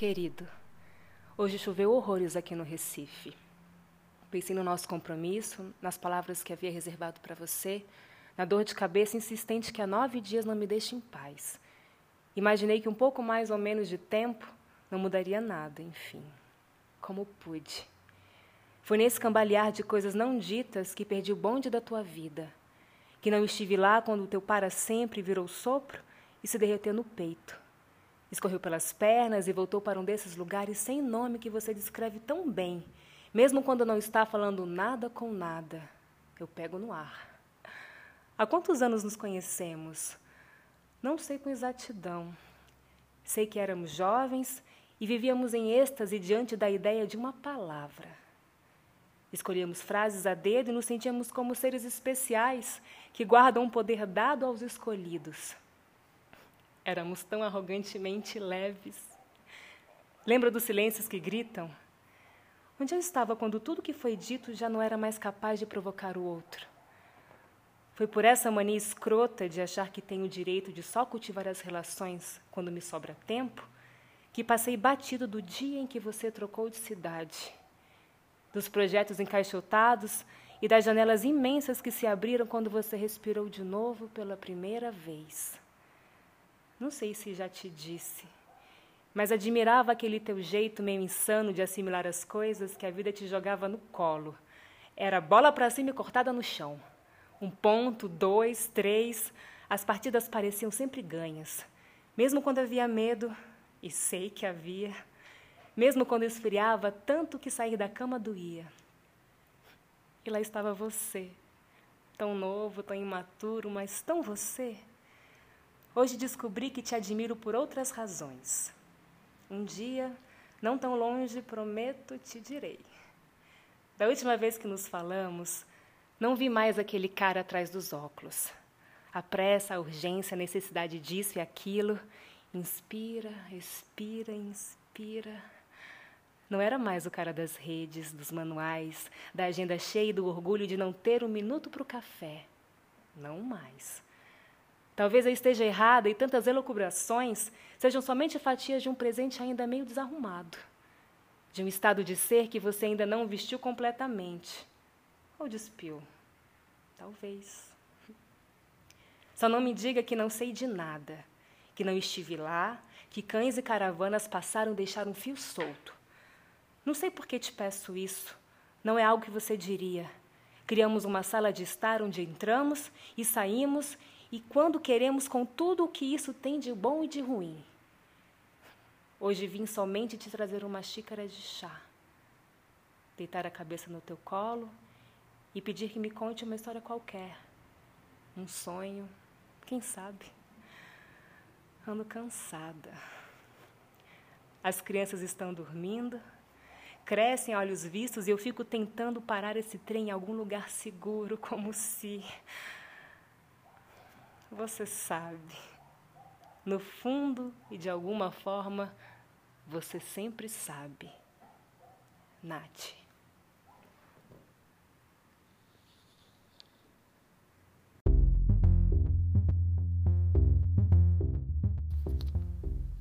Querido, hoje choveu horrores aqui no Recife. Pensei no nosso compromisso, nas palavras que havia reservado para você, na dor de cabeça insistente que há nove dias não me deixa em paz. Imaginei que um pouco mais ou menos de tempo não mudaria nada, enfim. Como pude. Foi nesse cambalear de coisas não ditas que perdi o bonde da tua vida. Que não estive lá quando o teu para sempre virou sopro e se derreteu no peito. Escorreu pelas pernas e voltou para um desses lugares sem nome que você descreve tão bem, mesmo quando não está falando nada com nada. Eu pego no ar. Há quantos anos nos conhecemos? Não sei com exatidão. Sei que éramos jovens e vivíamos em êxtase diante da ideia de uma palavra. Escolhíamos frases a dedo e nos sentíamos como seres especiais que guardam um poder dado aos escolhidos. Éramos tão arrogantemente leves. Lembra dos silêncios que gritam? Onde eu estava quando tudo que foi dito já não era mais capaz de provocar o outro? Foi por essa mania escrota de achar que tenho o direito de só cultivar as relações quando me sobra tempo que passei batido do dia em que você trocou de cidade, dos projetos encaixotados e das janelas imensas que se abriram quando você respirou de novo pela primeira vez. Não sei se já te disse, mas admirava aquele teu jeito meio insano de assimilar as coisas que a vida te jogava no colo. Era bola para cima e cortada no chão. Um ponto, dois, três, as partidas pareciam sempre ganhas. Mesmo quando havia medo, e sei que havia, mesmo quando esfriava tanto que sair da cama doía. E lá estava você, tão novo, tão imaturo, mas tão você. Hoje descobri que te admiro por outras razões. Um dia, não tão longe, prometo, te direi. Da última vez que nos falamos, não vi mais aquele cara atrás dos óculos. A pressa, a urgência, a necessidade disso e aquilo. Inspira, expira, inspira. Não era mais o cara das redes, dos manuais, da agenda cheia e do orgulho de não ter um minuto para o café. Não mais. Talvez eu esteja errada e tantas elucubrações sejam somente fatias de um presente ainda meio desarrumado, de um estado de ser que você ainda não vestiu completamente. Ou despiu? Talvez. Só não me diga que não sei de nada, que não estive lá, que cães e caravanas passaram e deixaram um fio solto. Não sei por que te peço isso. Não é algo que você diria. Criamos uma sala de estar onde entramos e saímos e quando queremos com tudo o que isso tem de bom e de ruim. Hoje vim somente te trazer uma xícara de chá, deitar a cabeça no teu colo e pedir que me conte uma história qualquer, um sonho, quem sabe. Ando cansada. As crianças estão dormindo, crescem olhos vistos e eu fico tentando parar esse trem em algum lugar seguro, como se você sabe. No fundo e de alguma forma, você sempre sabe. Nath.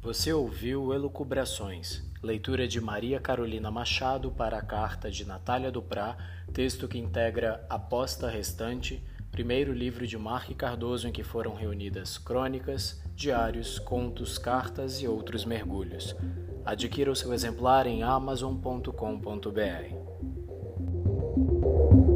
Você ouviu Elucubrações, leitura de Maria Carolina Machado para a carta de Natália Duprá, texto que integra Aposta Restante, primeiro livro de Marque Cardoso em que foram reunidas crônicas, diários, contos, cartas e outros mergulhos. Adquira o seu exemplar em amazon.com.br.